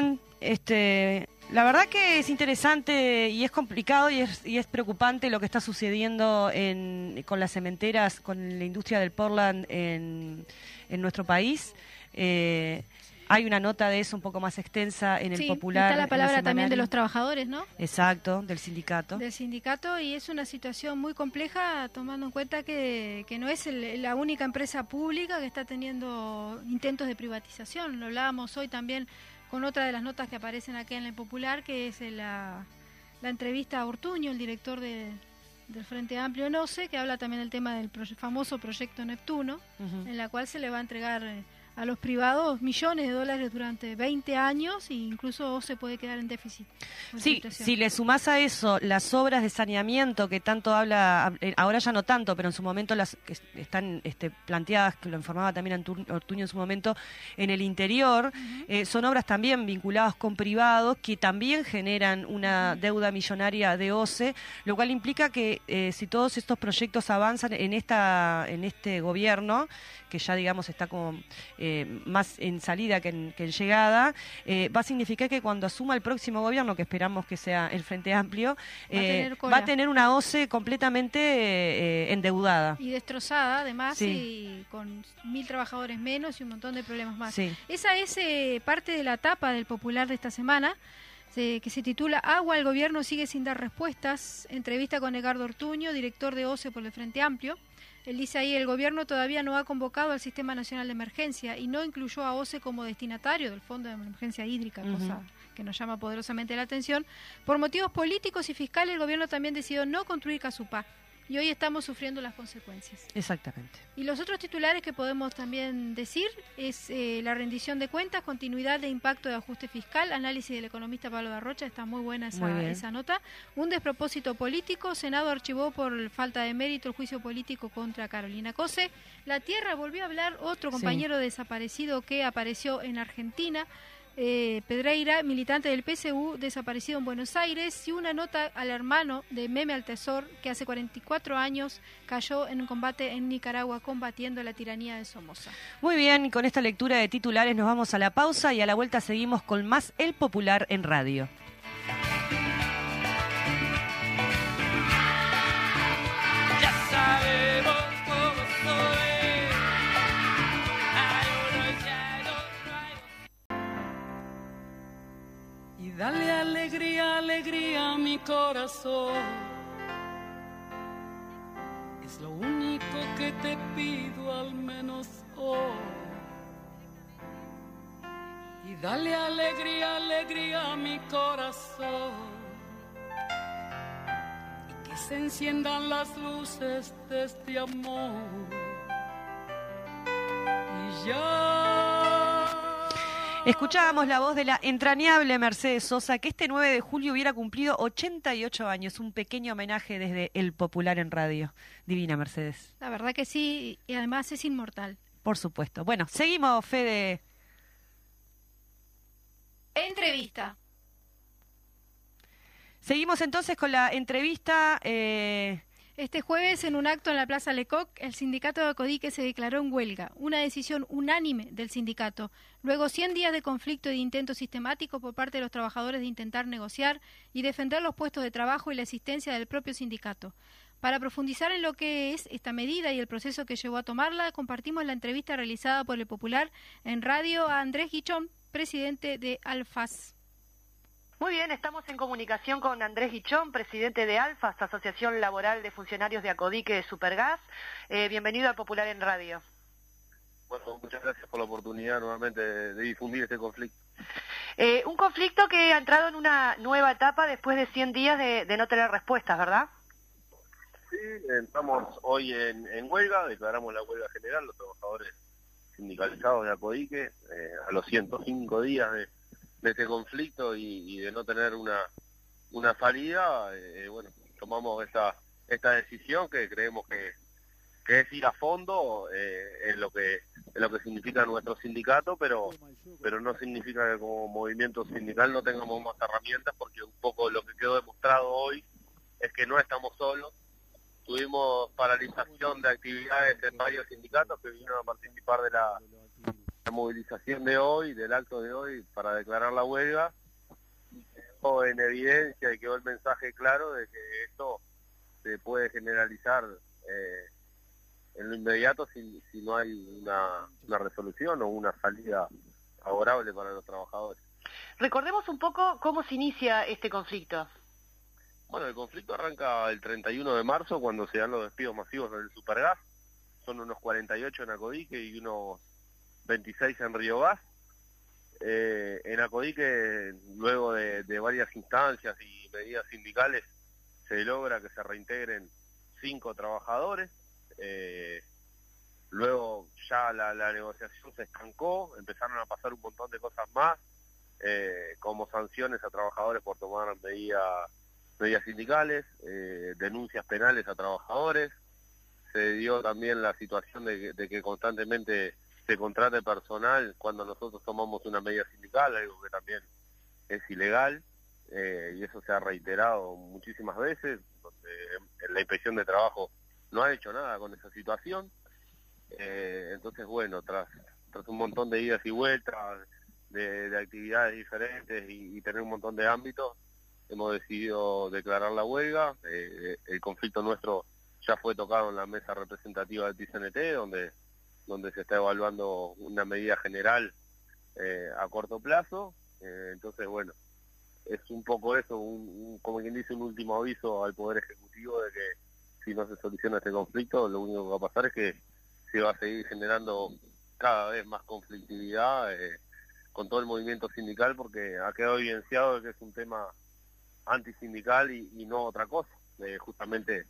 Bien, este, la verdad que es interesante y es complicado y es, y es preocupante lo que está sucediendo en, con las cementeras, con la industria del Portland en, en nuestro país. Eh, hay una nota de eso un poco más extensa en el Sí, Popular. está la palabra también de los trabajadores, ¿no? Exacto, del sindicato. del sindicato y es una situación muy compleja tomando en cuenta que, que no es el- la única empresa pública que está teniendo intentos de privatización. Lo hablábamos hoy también con otra de las notas que aparecen aquí en el Popular, que es la, la entrevista a Ortuño, el director de- del Frente Amplio en OCE, que habla también del tema del proye- famoso proyecto Neptuno, en la cual se le va a entregar eh, a los privados millones de dólares durante 20 años e incluso se puede quedar en déficit. Sí, si le sumás a eso las obras de saneamiento que tanto habla, eh, ahora ya no tanto, pero en su momento las que est- están este, planteadas, que lo informaba también Ortuño en su momento, en el interior, eh, son obras también vinculadas con privados que también generan una deuda millonaria de OCE, lo cual implica que eh, si todos estos proyectos avanzan en esta en este gobierno, que ya digamos está como eh, más en salida que en, que en llegada, eh, va a significar que cuando asuma el próximo gobierno, que esperamos que sea el Frente Amplio, Va a eh, tener cola. va a tener una OCE completamente eh, endeudada. y destrozada además Sí. y con mil trabajadores menos y un montón de problemas más. Sí. Esa es eh, parte de la tapa del popular de esta semana se- que se titula Agua, el gobierno sigue sin dar respuestas. Entrevista con Edgardo Ortuño, director de OCE por el Frente Amplio. Él dice ahí, el gobierno todavía no ha convocado al Sistema Nacional de Emergencia y no incluyó a OCE como destinatario del Fondo de Emergencia Hídrica, cosa que nos llama poderosamente la atención. Por motivos políticos y fiscales, el gobierno también decidió no construir Casupá y hoy estamos sufriendo las consecuencias. Exactamente. Y los otros titulares que podemos también decir es eh, la rendición de cuentas, continuidad de impacto de ajuste fiscal, análisis del economista Pablo Darrocha, está muy buena esa, Muy esa nota. Un despropósito político, Senado archivó por falta de mérito el juicio político contra Carolina Cose. La Tierra volvió a hablar otro Sí. compañero desaparecido que apareció en Argentina. Eh, Pedreira, militante del PSU, desaparecido en Buenos Aires, y una nota al hermano de Meme Altesor, que hace 44 años cayó en un combate en Nicaragua combatiendo la tiranía de Somoza. Muy bien, con esta lectura de titulares nos vamos a la pausa y a la vuelta seguimos con más El Popular en Radio. Dale alegría, alegría a mi corazón. Es lo único que te pido al menos hoy. Y dale alegría, alegría a mi corazón que se enciendan las luces de este amor. Y ya. Escuchábamos la voz de la entrañable Mercedes Sosa, que este 9 de julio hubiera cumplido 88 años. Un pequeño homenaje desde El Popular en Radio. Divina Mercedes, La verdad que sí, y además es inmortal. por supuesto. Bueno, seguimos, Fede. Entrevista. Seguimos entonces con la entrevista. eh, Este jueves, en un acto en la Plaza Lecoq, el sindicato de Acodique se declaró en huelga, una decisión unánime del sindicato. Luego 100 días de conflicto y de intento sistemático por parte de los trabajadores de intentar negociar y defender los puestos de trabajo y la existencia del propio sindicato. Para profundizar en lo que es esta medida y el proceso que llevó a tomarla, compartimos la entrevista realizada por el Popular en radio a Andrés Guichón, presidente de Alfaz. Muy bien, estamos en comunicación con Andrés Guichón, presidente de ALFAS, Asociación Laboral de Funcionarios de Acodique de Supergas. Eh, bienvenido al Popular en Radio. Bueno, muchas gracias por la oportunidad nuevamente de, difundir este conflicto. Eh, un conflicto que ha entrado en una nueva etapa después de 100 días de, no tener respuestas, ¿verdad? Sí, estamos hoy en, huelga, declaramos la huelga general, los trabajadores sindicalizados de Acodique, eh, a los 105 días de de este conflicto y, de no tener una, una salida, eh, bueno, tomamos esta, esta decisión que creemos que, que es ir a fondo eh, en lo que en lo que significa nuestro sindicato, pero pero no significa que como movimiento sindical no tengamos más herramientas, porque un poco lo que quedó demostrado hoy es que no estamos solos. Tuvimos paralización de actividades en varios sindicatos que vinieron a participar de la la movilización de hoy, del acto de hoy, para declarar la huelga, quedó en evidencia y quedó el mensaje claro de que esto se puede generalizar eh, en lo inmediato si, si no hay una, una resolución o una salida favorable para los trabajadores. Recordemos un poco cómo se inicia este conflicto. Bueno, el conflicto arranca el 31 de marzo cuando se dan los despidos masivos del Supergas. Son unos 48 en Acodique y unos 26 en Río. Eh, en Acodique, luego de, varias instancias y medidas sindicales, se logra que se reintegren cinco trabajadores. Eh, luego ya la, negociación se estancó, empezaron a pasar un montón de cosas más, eh, como sanciones a trabajadores por tomar medidas sindicales, denuncias penales a trabajadores. Se dio también la situación de que constantemente se contrate personal cuando nosotros tomamos una medida sindical, algo que también es ilegal, eh, y eso se ha reiterado muchísimas veces, donde la inspección de trabajo no ha hecho nada con esa situación. Eh, entonces, bueno, tras, tras un montón de idas y vueltas, de, actividades diferentes y, tener un montón de ámbitos, hemos decidido declarar la huelga. Eh, el conflicto nuestro ya fue tocado en la mesa representativa del TCNT, donde donde se está evaluando una medida general eh, a corto plazo. Eh, entonces, bueno, es un poco eso, un, como quien dice, un último aviso al Poder Ejecutivo de que si no se soluciona este conflicto, lo único que va a pasar es que se va a seguir generando cada vez más conflictividad eh, con todo el movimiento sindical porque ha quedado evidenciado que es un tema antisindical y, y no otra cosa. justamente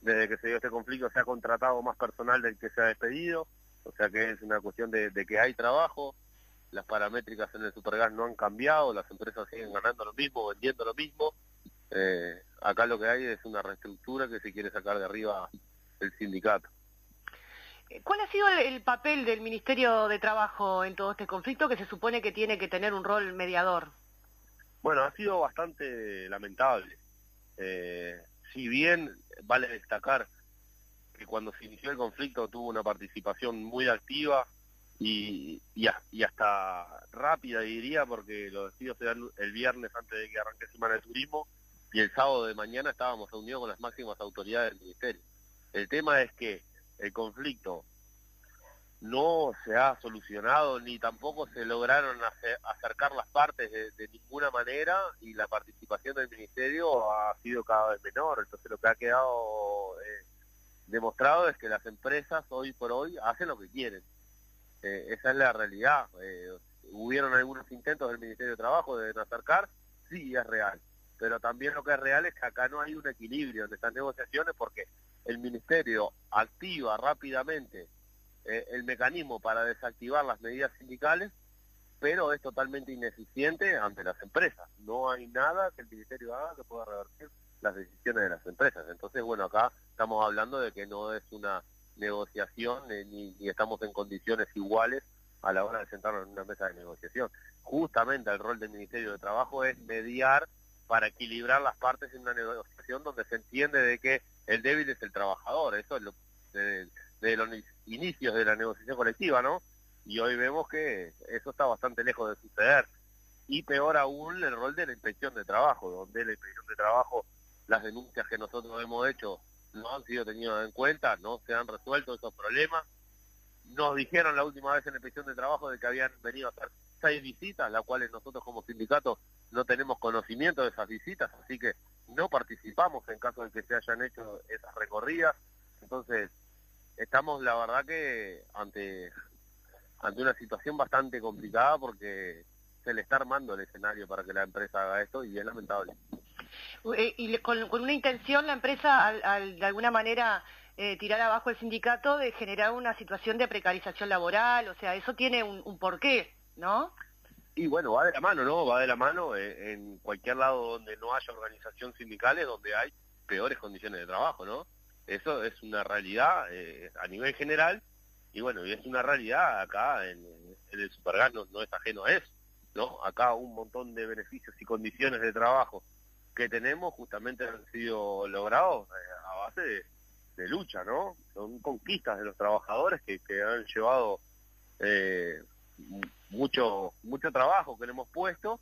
desde que se dio este conflicto se ha contratado más personal del que se ha despedido, o sea que es una cuestión de, que hay trabajo, las paramétricas en el supergas no han cambiado, las empresas siguen ganando lo mismo, vendiendo lo mismo. Eh, acá lo que hay es una reestructura que se quiere sacar de arriba el sindicato. ¿Cuál ha sido el, papel del Ministerio de Trabajo en todo este conflicto que se supone que tiene que tener un rol mediador? Bueno, ha sido bastante lamentable. Eh, si bien vale destacar cuando se inició el conflicto tuvo una participación muy activa y, y, hasta rápida diría porque los despidos se dan el viernes antes de que arranque Semana de Turismo y el sábado de mañana estábamos reunidos con las máximas autoridades del Ministerio. El tema es que el conflicto no se ha solucionado ni tampoco se lograron acercar las partes de, ninguna manera y la participación del Ministerio ha sido cada vez menor. Entonces lo que ha quedado eh, demostrado es que las empresas hoy por hoy hacen lo que quieren. Eh, esa es la realidad. Eh, hubieron algunos intentos del Ministerio de Trabajo de acercar, sí, es real. Pero también lo que es real es que acá no hay un equilibrio en estas negociaciones porque el Ministerio activa rápidamente eh, el mecanismo para desactivar las medidas sindicales, pero es totalmente ineficiente ante las empresas. No hay nada que el Ministerio haga que pueda revertir las decisiones de las empresas. Entonces, bueno, acá estamos hablando de que no es una negociación eh, ni, estamos en condiciones iguales a la hora de sentarnos en una mesa de negociación. Justamente el rol del Ministerio de Trabajo es mediar para equilibrar las partes en una negociación donde se entiende de que el débil es el trabajador, eso es lo, de, de los inicios de la negociación colectiva, ¿no? Y hoy vemos que eso está bastante lejos de suceder. Y peor aún el rol de la inspección de trabajo, donde la inspección de trabajo, las denuncias que nosotros hemos hecho no han sido tenidas en cuenta, no se han resuelto esos problemas. Nos dijeron la última vez en la inspección de trabajo de que habían venido a hacer seis visitas, las cuales nosotros como sindicato no tenemos conocimiento de esas visitas, así que no participamos en caso de que se hayan hecho esas recorridas. Entonces, estamos la verdad que ante ante una situación bastante complicada porque se le está armando el escenario para que la empresa haga esto y es lamentable. Eh, y con, una intención la empresa al, de alguna manera eh, tirar abajo el sindicato de generar una situación de precarización laboral, o sea, eso tiene un, porqué, ¿no? Y bueno, va de la mano, ¿no? Va de la mano eh, en cualquier lado donde no haya organización sindical es donde hay peores condiciones de trabajo, ¿no? Eso es una realidad a nivel general y bueno, y es una realidad acá en, el Supergas no, es ajeno a eso, ¿no? Acá un montón de beneficios y condiciones de trabajo que tenemos justamente han sido logrados eh, a base de, lucha, ¿no? Son conquistas de los trabajadores que, que han llevado eh, mucho mucho trabajo que le hemos puesto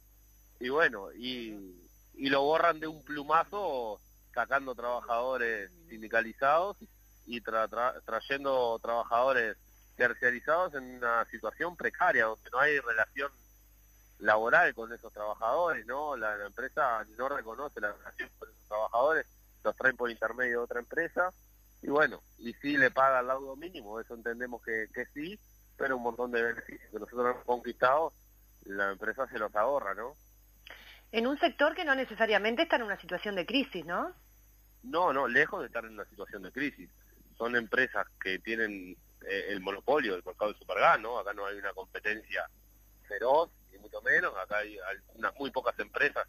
y bueno, y, y lo borran de un plumazo sacando trabajadores sindicalizados y trayendo trabajadores terciarizados en una situación precaria, donde no hay relación laboral con esos trabajadores, ¿no? La, empresa no reconoce la relación con esos trabajadores, los traen por intermedio de otra empresa, y bueno, y sí le paga el laudo mínimo, eso entendemos que, que sí, pero un montón de beneficios que nosotros hemos conquistado, la empresa se los ahorra, ¿no? En un sector que no necesariamente está en una situación de crisis, ¿no? No, no, lejos de estar en una situación de crisis son empresas que tienen eh, el monopolio del mercado del supergas, ¿no? Acá no hay una competencia feroz, ni mucho menos, acá hay unas muy pocas empresas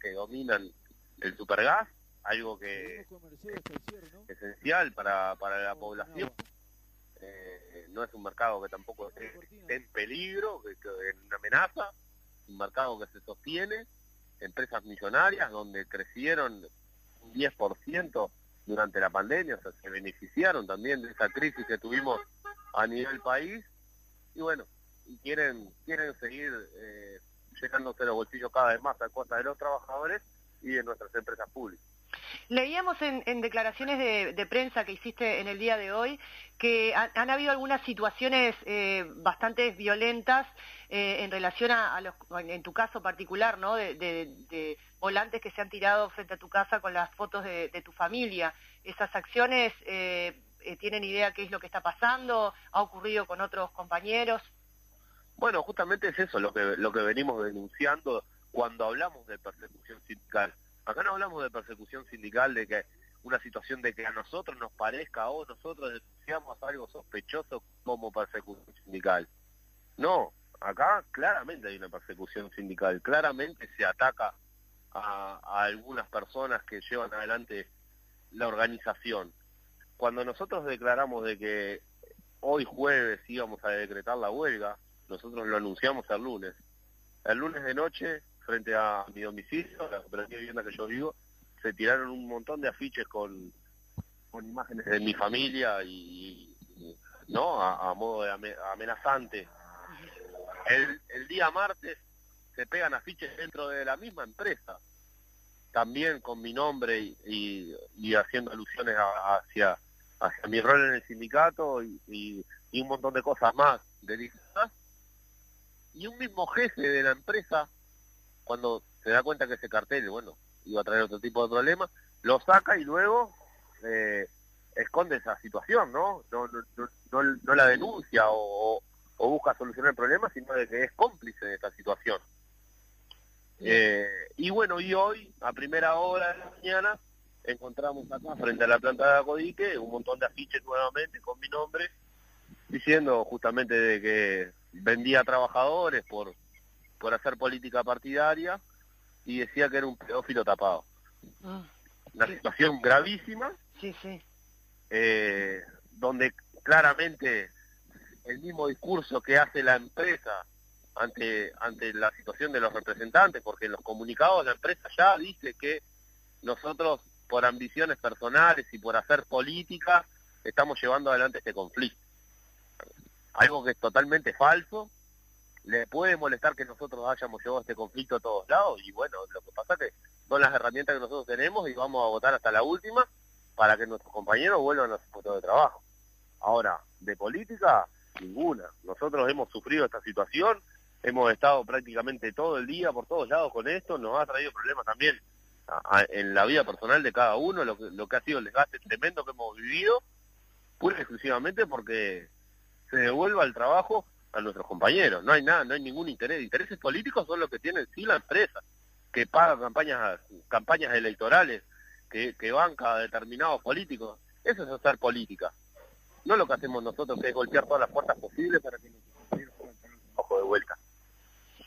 que dominan el supergas, algo que es esencial para, para la población. Eh, no es un mercado que tampoco esté, en peligro, que, que en una amenaza, un mercado que se sostiene, empresas millonarias donde crecieron un 10% durante la pandemia, o sea, se beneficiaron también de esa crisis que tuvimos a nivel país. Y bueno, y quieren quieren seguir eh, llenándose los bolsillos cada vez más a costa de los trabajadores y de nuestras empresas públicas. Leíamos en, declaraciones de, prensa que hiciste en el día de hoy que han, habido algunas situaciones eh, bastante violentas eh, en relación a, los, en tu caso particular, ¿no? De, volantes que se han tirado frente a tu casa con las fotos de, tu familia. ¿Esas acciones eh, tienen idea qué es lo que está pasando? ¿Ha ocurrido con otros compañeros? Bueno, justamente es eso lo que, lo que venimos denunciando cuando hablamos de persecución sindical Acá no hablamos de persecución sindical, de que una situación de que a nosotros nos parezca o nosotros denunciamos algo sospechoso como persecución sindical. No, acá claramente hay una persecución sindical, claramente se ataca a, algunas personas que llevan adelante la organización. Cuando nosotros declaramos de que hoy jueves íbamos a decretar la huelga, nosotros lo anunciamos el lunes. El lunes de noche frente a mi domicilio, la cooperativa de vivienda que yo vivo, se tiraron un montón de afiches con, con imágenes de mi familia y, no a, modo de amenazante. El, día martes se pegan afiches dentro de la misma empresa, también con mi nombre y, haciendo alusiones hacia, hacia mi rol en el sindicato y, un montón de cosas más delicadas. Y un mismo jefe de la empresa cuando se da cuenta que ese cartel, bueno, iba a traer otro tipo de problema, lo saca y luego eh, esconde esa situación, ¿no? No, no, no, la denuncia o, busca solucionar el problema, sino de que es cómplice de esta situación. Eh, y bueno, y hoy, a primera hora de la mañana, encontramos acá, frente a la planta de Acodique, un montón de afiches nuevamente con mi nombre, diciendo justamente de que vendía trabajadores por por hacer política partidaria y decía que era un pedófilo tapado. Ah, Una situación gravísima, sí, sí. Eh, donde claramente el mismo discurso que hace la empresa ante, ante la situación de los representantes, porque en los comunicados la empresa ya dice que nosotros, por ambiciones personales y por hacer política, estamos llevando adelante este conflicto. Algo que es totalmente falso, le puede molestar que nosotros hayamos llevado este conflicto a todos lados, y bueno, lo que pasa es que son las herramientas que nosotros tenemos y vamos a votar hasta la última para que nuestros compañeros vuelvan a su puesto de trabajo. Ahora, de política, ninguna. Nosotros hemos sufrido esta situación, hemos estado prácticamente todo el día por todos lados con esto, nos ha traído problemas también en la vida personal de cada uno, lo que, lo que ha sido el desgaste tremendo que hemos vivido, pura exclusivamente porque se devuelva el trabajo a nuestros compañeros. No hay nada, no hay ningún interés. Intereses políticos son los que tienen sí la empresa, que paga campañas, campañas electorales, que, que banca a determinados políticos. Eso es hacer política. No lo que hacemos nosotros, que es golpear todas las puertas posibles para que nuestros compañeros puedan tener un ojo de vuelta.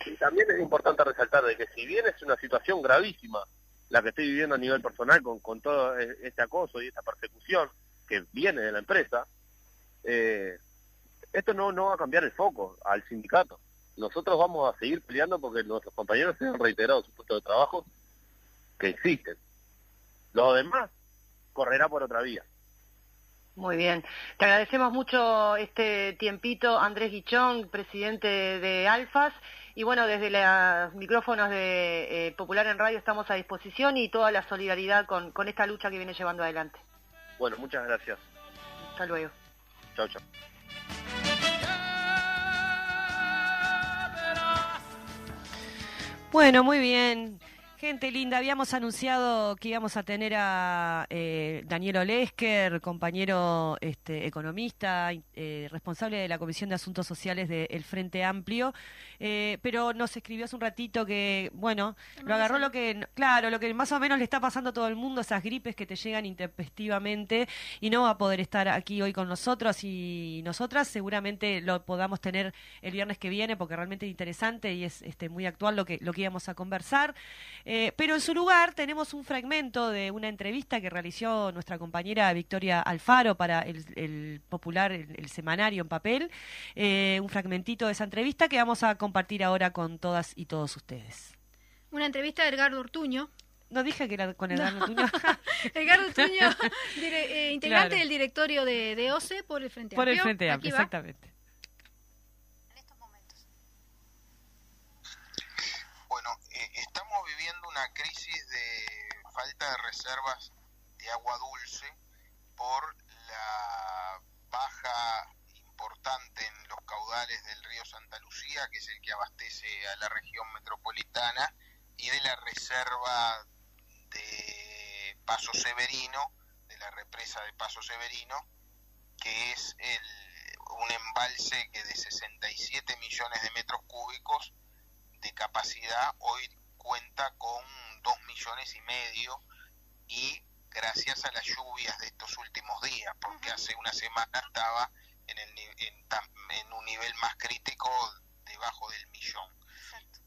Y también es importante resaltar de que si bien es una situación gravísima la que estoy viviendo a nivel personal con, con todo e, este acoso y esta persecución que viene de la empresa, eh, esto no, no va a cambiar el foco al sindicato. Nosotros vamos a seguir peleando porque nuestros compañeros se han reiterado su puesto de trabajo que existen. Lo demás correrá por otra vía. Muy bien. Te agradecemos mucho este tiempito, Andrés Guichón, presidente de Alfas. Y bueno, desde los micrófonos de eh, Popular en Radio estamos a disposición y toda la solidaridad con, con esta lucha que viene llevando adelante. Bueno, muchas gracias. Hasta luego. Chao, chao. Bueno, muy bien. Gente linda, habíamos anunciado que íbamos a tener a eh, Daniel Olesker, compañero este, economista, eh, responsable de la Comisión de Asuntos Sociales del Frente Amplio, eh, pero nos escribió hace un ratito que, bueno, lo agarró lo que, claro, lo que más o menos le está pasando a todo el mundo, esas gripes que te llegan intempestivamente y no va a poder estar aquí hoy con nosotros y nosotras. Seguramente lo podamos tener el viernes que viene porque realmente es interesante y es este, muy actual lo que, lo que íbamos a conversar. Eh, pero en su lugar tenemos un fragmento de una entrevista que realizó nuestra compañera Victoria Alfaro para el, popular, el, semanario en papel, eh, un fragmentito de esa entrevista que vamos a compartir ahora con todas y todos ustedes. Una entrevista de Edgardo Ortuño, no dije que era con Edgardo Ortuño. Edgardo Ortuño, eh, integrante del directorio de, OCE por el Frente Amplio. Por el Frente Amplio, exactamente viviendo una crisis de falta de reservas de agua dulce por la baja importante en los caudales del río Santa Lucía, que es el que abastece a la región metropolitana, y de la reserva de Paso Severino, de la represa de Paso Severino, que es el, un embalse que de 67 millones de metros cúbicos de capacidad hoy cuenta con dos millones y medio y gracias a las lluvias de estos últimos días, porque hace una semana estaba en, el, en, un nivel más crítico debajo del millón.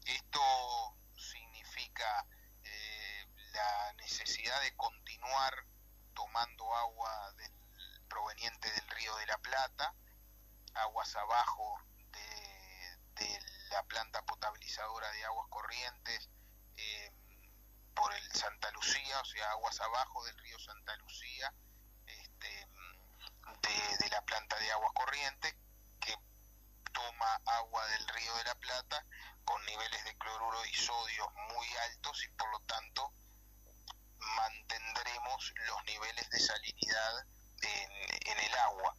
Esto significa eh, la necesidad de continuar tomando agua del, proveniente del río de la Plata, aguas abajo de, de la planta potabilizadora de aguas corrientes, eh, por el Santa Lucía, o sea, aguas abajo del río Santa Lucía, este, de, la planta de aguas corrientes, que toma agua del río de la Plata con niveles de cloruro y sodio muy altos y por lo tanto mantendremos los niveles de salinidad en, el agua.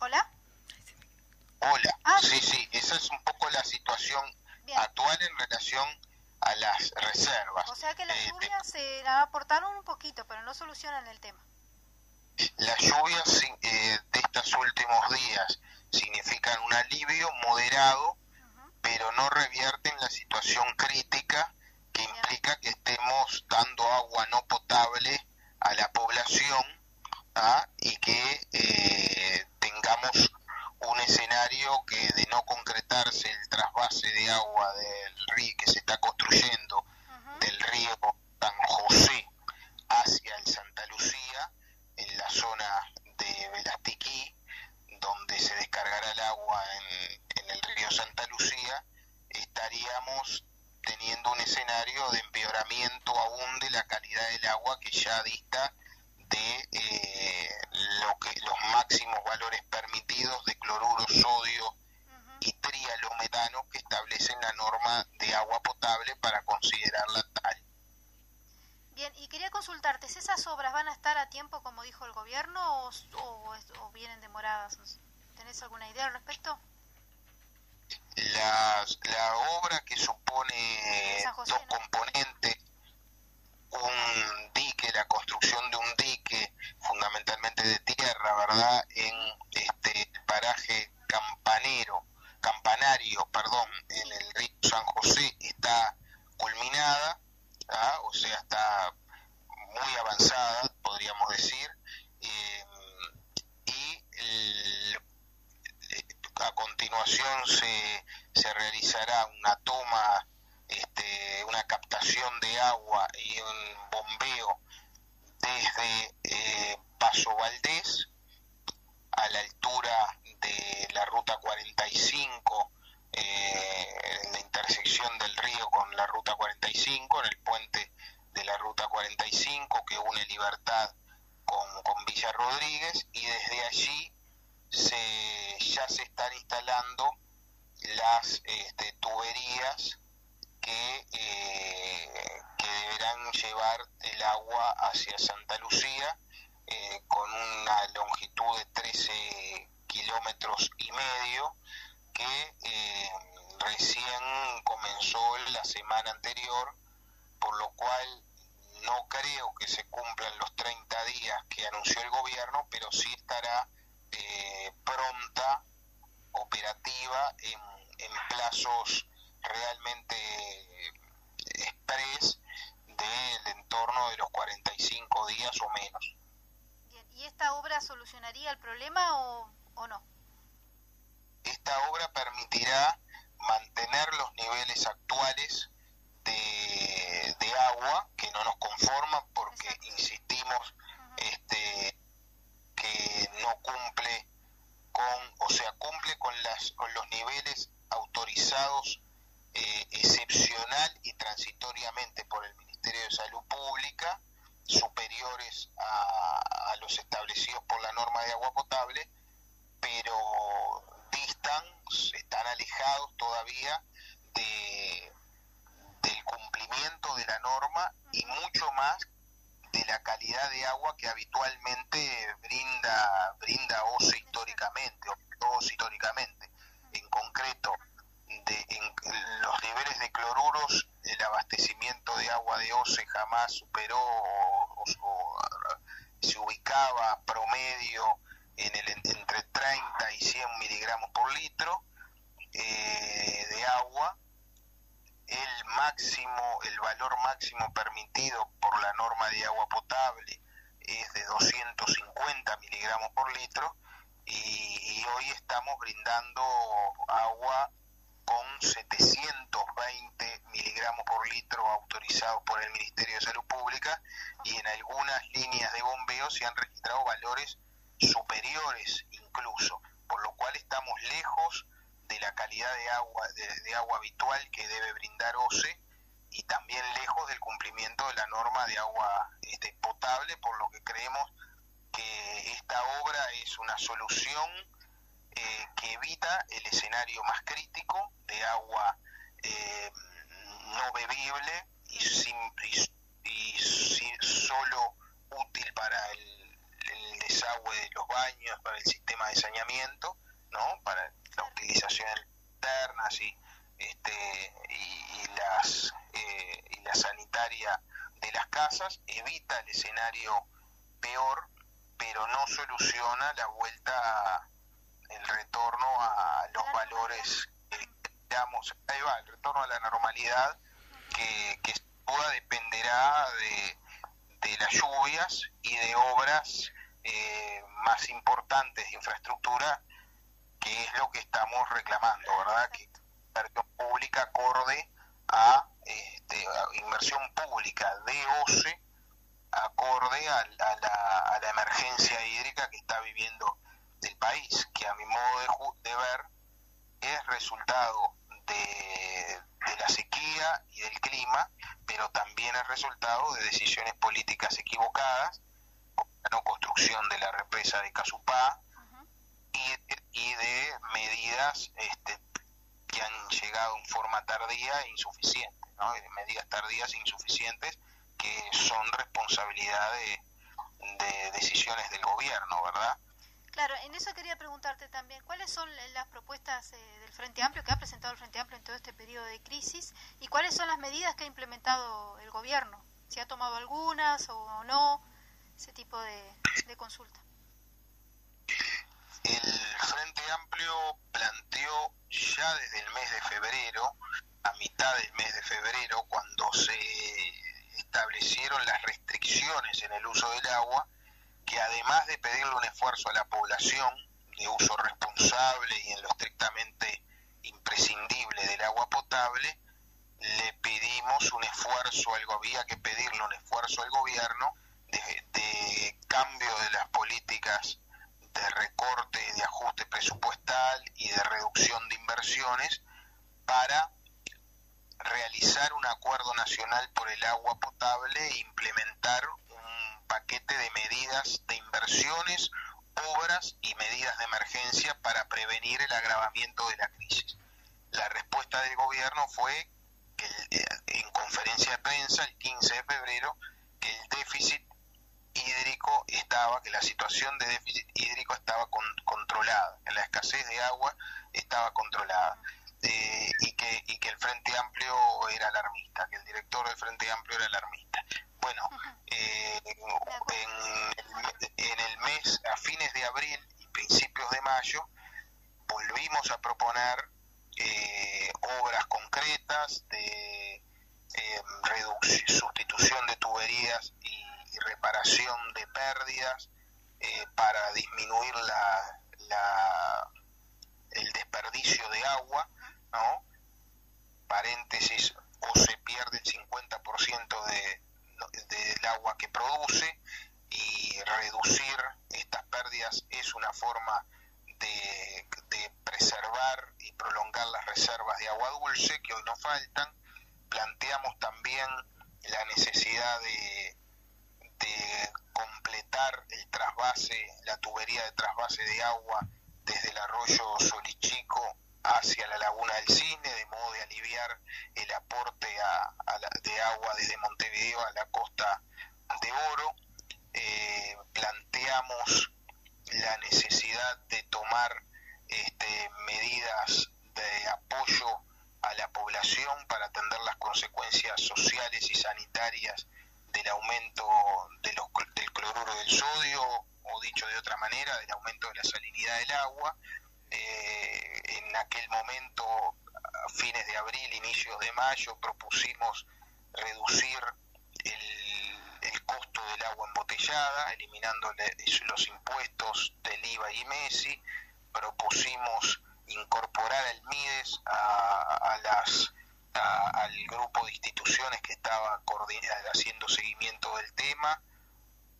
Hola. Hola, ah, sí, sí, esa es un poco la situación actual en relación a las reservas. O sea que las eh, lluvias se aportaron un poquito, pero no solucionan el tema. Las lluvias eh, de estos últimos días significan un alivio moderado, pero no revierten la situación crítica que implica que estemos dando agua no potable a la población ¿ah? y que eh, tengamos un escenario que de no concretarse el trasvase de agua del río que se está construyendo del río San José hacia el Santa Lucía, en la zona de Velastiquí, donde se descarga descargará el agua en, en el río Santa Lucía, estaríamos teniendo un escenario de empeoramiento aún de la calidad del agua que ya dista de eh, lo que los máximos valores permitidos de cloruro, sodio y trialometano que establecen la norma de agua potable para considerarla tal. Bien, y quería consultarte, ¿esas obras van a estar a tiempo como dijo el gobierno o, o, o vienen demoradas? ¿Tenés alguna idea al respecto? La, la obra que supone dos componentes, un dique, la construcción de un dique fundamentalmente de tierra, ¿verdad? En este paraje campanero, campanario, perdón, en el río San José está culminada, ¿ah? o sea, está muy avanzada, podríamos decir, eh, y el, a continuación se, se realizará una toma, este, una captación de agua y un bombeo desde eh, Paso Valdés a la altura de la ruta 45, eh, en la intersección del río con la ruta 45, en el puente de la ruta 45 que une Libertad con, con Villa Rodríguez, y desde allí se, ya se están instalando las este, tuberías que, eh, que deberán llevar el agua hacia Santa Lucía eh, con una longitud de 13 kilómetros y medio que eh, recién comenzó la semana anterior, por lo cual no creo que se cumplan los 30 días que anunció el gobierno, pero sí estará pronta, operativa, en plazos realmente express del entorno de los 45 días o menos. Bien, ¿y esta obra solucionaría el problema o, o no? Esta obra permitirá mantener los niveles actuales de, de agua que no nos conforman porque Exacto. insistimos este que no cumple con o sea cumple con las con los niveles autorizados eh, excepcional y transitoriamente por el Ministerio de Salud Pública superiores a, los establecidos por la norma de agua potable pero distan están alejados todavía de del cumplimiento de la norma y mucho más de la calidad de agua que habitualmente brinda brinda OCE históricamente, o OCE históricamente. En concreto, en los niveles de cloruros, el abastecimiento de agua de OCE jamás superó o, se ubicaba promedio en el entre 30 y 100 miligramos por litro eh, de agua. El máximo, el valor máximo permitido por la norma de agua potable es de 250 miligramos por litro y hoy estamos brindando agua con 720 miligramos por litro autorizados por el Ministerio de Salud Pública y en algunas líneas de bombeo se han registrado valores superiores incluso, por lo cual estamos lejos de la calidad de agua, de, de, agua habitual que debe brindar OCE y también lejos del cumplimiento de la norma de agua este, potable, por lo que creemos que esta obra es una solución que evita el escenario más crítico de agua eh, no bebible y, sin, y, y solo útil para el, desagüe de los baños, para el sistema de saneamiento, ¿no? para la utilización internas y, este, y, y las, eh, y la sanitaria de las casas, evita el escenario peor, pero no soluciona la vuelta, el retorno a los valores, eh, digamos, ahí va, el retorno a la normalidad que, que duda dependerá de, de las lluvias y de obras eh, más importantes de infraestructura que es lo que estamos reclamando, ¿verdad? Que inversión pública acorde a, este, inversión pública de OCE acorde a, a, la, a, la, emergencia hídrica que está viviendo el país, que a mi modo de, resultado de, de la sequía y del clima, pero también es resultado de decisiones políticas equivocadas, como la no construcción de la represa de Casupá y, y de medidas este, que han llegado en forma tardía e insuficiente, ¿no? de medidas tardías e insuficientes que son responsabilidad de, de decisiones del gobierno, ¿verdad? Claro, en eso quería preguntarte también, ¿cuáles son las propuestas eh, del Frente Amplio que ha presentado el Frente Amplio en todo este periodo de crisis y cuáles son las medidas que ha implementado el gobierno? ¿Si ha tomado algunas o no? Ese tipo de, de consulta. El Frente Amplio planteó ya desde el mes de febrero, a mitad del mes de febrero, cuando se establecieron las restricciones en el uso del agua, que además de pedirle un esfuerzo a la población de uso responsable y en lo estrictamente imprescindible del agua potable, le pedimos un esfuerzo al había que pedirle un esfuerzo al gobierno de, de cambio de las políticas de recorte, de ajuste presupuestal y de reducción de inversiones para realizar un acuerdo nacional por el agua potable e implementar paquete de medidas de inversiones, obras y medidas de emergencia para prevenir el agravamiento de la crisis. La respuesta del gobierno fue que eh, en conferencia de prensa el 15 de febrero que el déficit hídrico estaba, que la situación de déficit hídrico estaba con, controlada, que la escasez de agua estaba controlada eh, y que el Frente Amplio era alarmista, que el director del Frente Amplio era alarmista.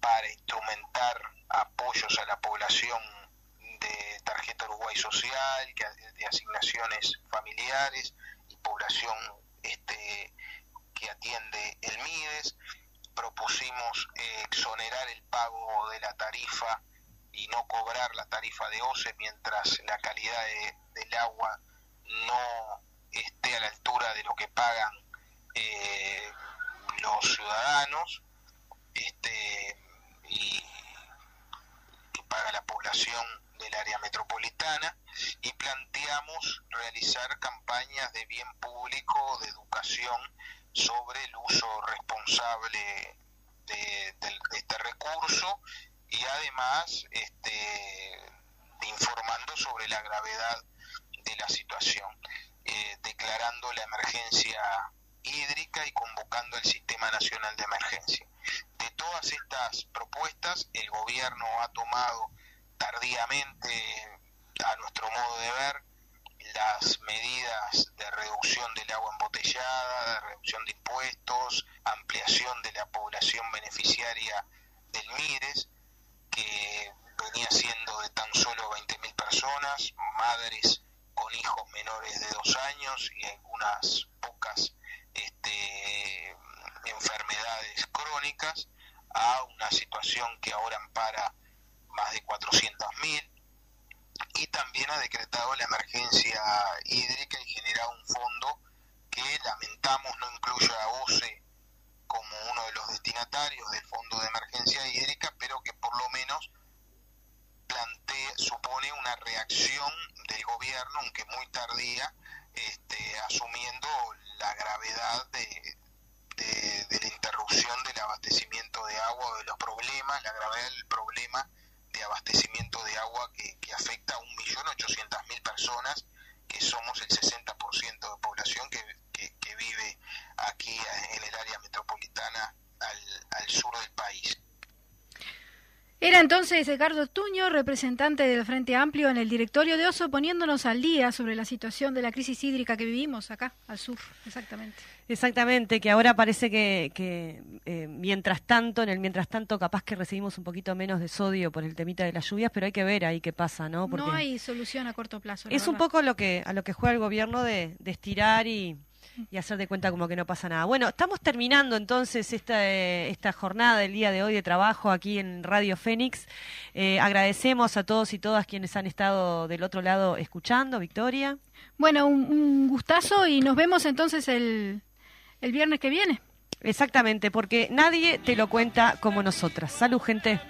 Para instrumentar apoyos a la población de tarjeta Uruguay Social, de asignaciones familiares y población este, que atiende el MIDES. Propusimos eh, exonerar el pago de la tarifa y no cobrar la tarifa de OCE mientras la calidad de, del agua no esté a la altura de lo que pagan eh, los ciudadanos este, y paga la población del área metropolitana y planteamos realizar campañas de bien público, de educación sobre el uso responsable de este recurso y además este, informando sobre la gravedad de la situación, eh, declarando la emergencia hídrica y convocando el Sistema Nacional de Emergencia. De todas estas propuestas, el gobierno ha tomado tardíamente, a nuestro modo de ver, las medidas de reducción del agua embotellada, de reducción de impuestos, ampliación de la población beneficiaria del MIRES, que venía siendo de tan solo 20.000 personas, madres con hijos menores de dos años y algunas pocas este, enfermedades crónicas a una situación que ahora ampara más de 400.000 y también ha decretado la emergencia hídrica y generado un fondo que lamentamos no incluye a OCE como uno de los destinatarios del fondo de emergencia hídrica, pero que por lo menos plantea, supone una reacción del gobierno, aunque muy tardía, este, asumiendo la gravedad de, de, la interrupción del abastecimiento de agua, de los problemas, la gravedad del problema de abastecimiento de agua que, que afecta a 1.800.000 personas, que somos el 60% de población que, que, vive aquí en el área metropolitana al, al sur del país. Era entonces Edgardo Tuño, representante del Frente Amplio en el directorio de Oso, poniéndonos al día sobre la situación de la crisis hídrica que vivimos acá, al sur, exactamente. Exactamente, que ahora parece que, que eh, mientras tanto, en el mientras tanto, capaz que recibimos un poquito menos de sodio por el temita de las lluvias, pero hay que ver ahí qué pasa, ¿no? Porque no hay solución a corto plazo. Es un poco lo que, a lo que juega el gobierno de, de estirar y, y hacer de cuenta como que no pasa nada. Bueno, estamos terminando entonces esta, eh, esta jornada del día de hoy de trabajo aquí en Radio Fénix. Eh, agradecemos a todos y todas quienes han estado del otro lado escuchando. Victoria. Bueno, un, gustazo y nos vemos entonces el, el viernes que viene. Exactamente, porque nadie te lo cuenta como nosotras. Salud, gente.